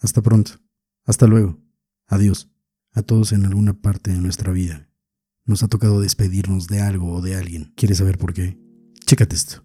Hasta pronto. Hasta luego. Adiós. A todos en alguna parte de nuestra vida. Nos ha tocado despedirnos de algo o de alguien. ¿Quieres saber por qué? Chécate esto.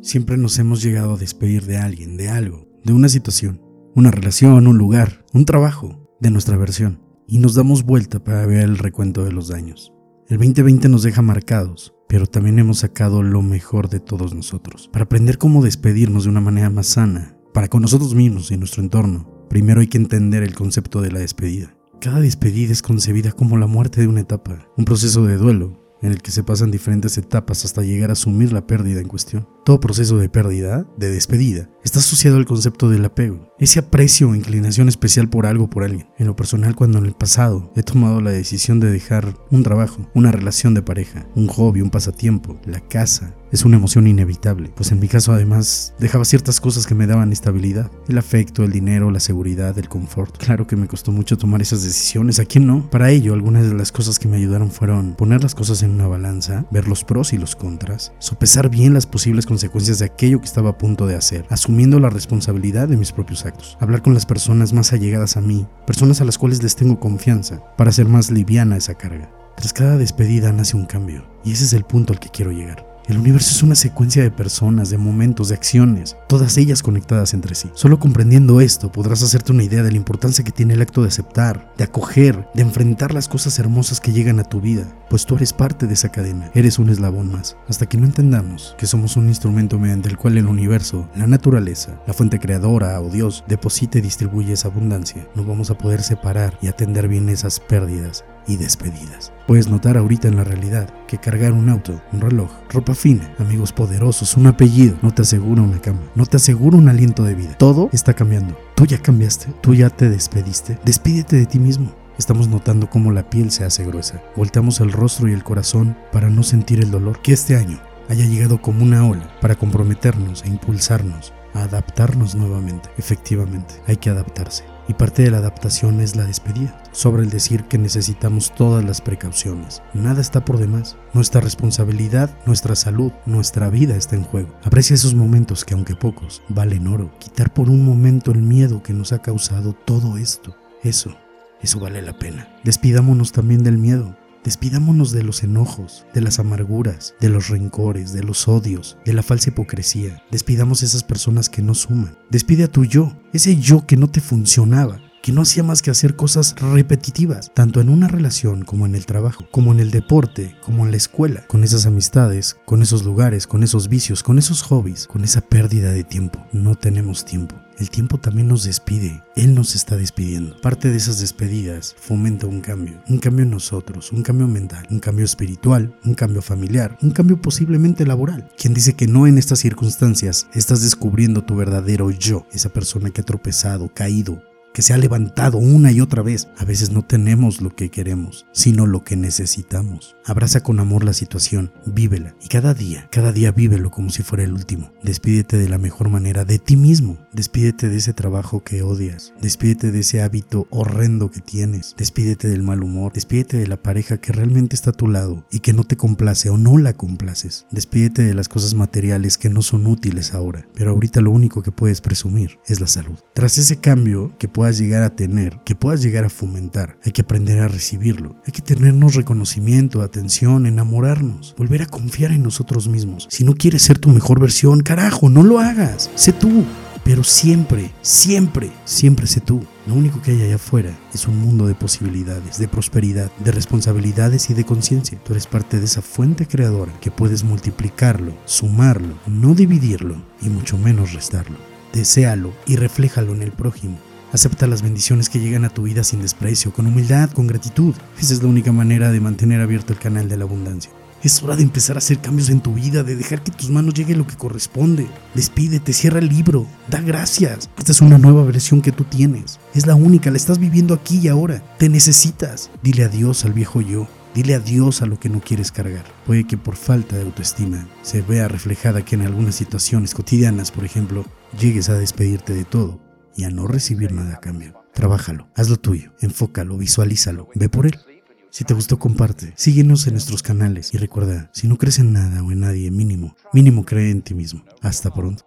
Siempre nos hemos llegado a despedir de alguien, de algo, de una situación, una relación, un lugar, un trabajo, de nuestra versión, y nos damos vuelta para ver el recuento de los daños. El 2020 nos deja marcados, pero también hemos sacado lo mejor de todos nosotros, para aprender cómo despedirnos de una manera más sana, para con nosotros mismos y nuestro entorno. Primero hay que entender el concepto de la despedida. Cada despedida es concebida como la muerte de una etapa, un proceso de duelo, en el que se pasan diferentes etapas hasta llegar a asumir la pérdida en cuestión. Todo proceso de pérdida, de despedida, está asociado al concepto del apego, ese aprecio o inclinación especial por algo o por alguien. En lo personal, cuando en el pasado he tomado la decisión de dejar un trabajo, una relación de pareja, un hobby, un pasatiempo, la casa, es una emoción inevitable, pues en mi caso además dejaba ciertas cosas que me daban estabilidad, el afecto, el dinero, la seguridad, el confort. Claro que me costó mucho tomar esas decisiones, ¿a quién no? Para ello, algunas de las cosas que me ayudaron fueron poner las cosas en una balanza, ver los pros y los contras, sopesar bien las posibles consecuencias de aquello que estaba a punto de hacer, asumiendo la responsabilidad de mis propios actos, hablar con las personas más allegadas a mí, personas a las cuales les tengo confianza, para hacer más liviana esa carga. Tras cada despedida nace un cambio, y ese es el punto al que quiero llegar. El universo es una secuencia de personas, de momentos, de acciones, todas ellas conectadas entre sí. Solo comprendiendo esto podrás hacerte una idea de la importancia que tiene el acto de aceptar, de acoger, de enfrentar las cosas hermosas que llegan a tu vida, pues tú eres parte de esa cadena, eres un eslabón más. Hasta que no entendamos que somos un instrumento mediante el cual el universo, la naturaleza, la fuente creadora o Dios deposita y distribuye esa abundancia, no vamos a poder separar y atender bien esas pérdidas y despedidas. Puedes notar ahorita en la realidad que cargar un auto, un reloj, ropa fina, amigos poderosos, un apellido, no te asegura una cama, no te asegura un aliento de vida. Todo está cambiando. Tú ya cambiaste, tú ya te despediste. Despídete de ti mismo. Estamos notando cómo la piel se hace gruesa. Volteamos el rostro y el corazón para no sentir el dolor que este año haya llegado como una ola para comprometernos e impulsarnos a adaptarnos nuevamente. Efectivamente, hay que adaptarse y parte de la adaptación es la despedida. Sobre el decir que necesitamos todas las precauciones. Nada está por demás. Nuestra responsabilidad, nuestra salud, nuestra vida está en juego. Aprecia esos momentos que aunque pocos, valen oro. Quitar por un momento el miedo que nos ha causado todo esto. Eso, eso vale la pena. Despidámonos también del miedo. Despidámonos de los enojos, de las amarguras, de los rencores, de los odios, de la falsa hipocresía. Despidamos esas personas que no suman. Despide a tu yo, ese yo que no te funcionaba, que no hacía más que hacer cosas repetitivas, tanto en una relación como en el trabajo, como en el deporte, como en la escuela, con esas amistades, con esos lugares, con esos vicios, con esos hobbies, con esa pérdida de tiempo. No tenemos tiempo. El tiempo también nos despide, Él nos está despidiendo. Parte de esas despedidas fomenta un cambio, un cambio en nosotros, un cambio mental, un cambio espiritual, un cambio familiar, un cambio posiblemente laboral. Quien dice que no en estas circunstancias estás descubriendo tu verdadero yo, esa persona que ha tropezado, caído, que se ha levantado una y otra vez. A veces no tenemos lo que queremos, sino lo que necesitamos. Abraza con amor la situación, vívela y cada día, cada día vívelo como si fuera el último. Despídete de la mejor manera de ti mismo. Despídete de ese trabajo que odias. Despídete de ese hábito horrendo que tienes. Despídete del mal humor. Despídete de la pareja que realmente está a tu lado y que no te complace o no la complaces. Despídete de las cosas materiales que no son útiles ahora. Pero ahorita lo único que puedes presumir es la salud. Tras ese cambio que puedes puedas llegar a tener, que puedas llegar a fomentar. Hay que aprender a recibirlo. Hay que tenernos reconocimiento, atención, enamorarnos, volver a confiar en nosotros mismos. Si no quieres ser tu mejor versión, carajo, no lo hagas. Sé tú. Pero siempre, siempre, siempre sé tú. Lo único que hay allá afuera es un mundo de posibilidades, de prosperidad, de responsabilidades y de conciencia. Tú eres parte de esa fuente creadora que puedes multiplicarlo, sumarlo, no dividirlo y mucho menos restarlo. Desealo y refléjalo en el prójimo. Acepta las bendiciones que llegan a tu vida sin desprecio, con humildad, con gratitud. Esa es la única manera de mantener abierto el canal de la abundancia. Es hora de empezar a hacer cambios en tu vida, de dejar que tus manos llegue lo que corresponde. Despídete, cierra el libro, da gracias. Esta es una nueva versión que tú tienes. Es la única, la estás viviendo aquí y ahora. Te necesitas. Dile adiós al viejo yo. Dile adiós a lo que no quieres cargar. Puede que por falta de autoestima se vea reflejada que en algunas situaciones cotidianas, por ejemplo, llegues a despedirte de todo y a no recibir nada a cambio. Trabájalo, hazlo tuyo, enfócalo, visualízalo, ve por él. Si te gustó, comparte. Síguenos en nuestros canales y recuerda, si no crees en nada o en nadie, mínimo, mínimo cree en ti mismo. Hasta pronto.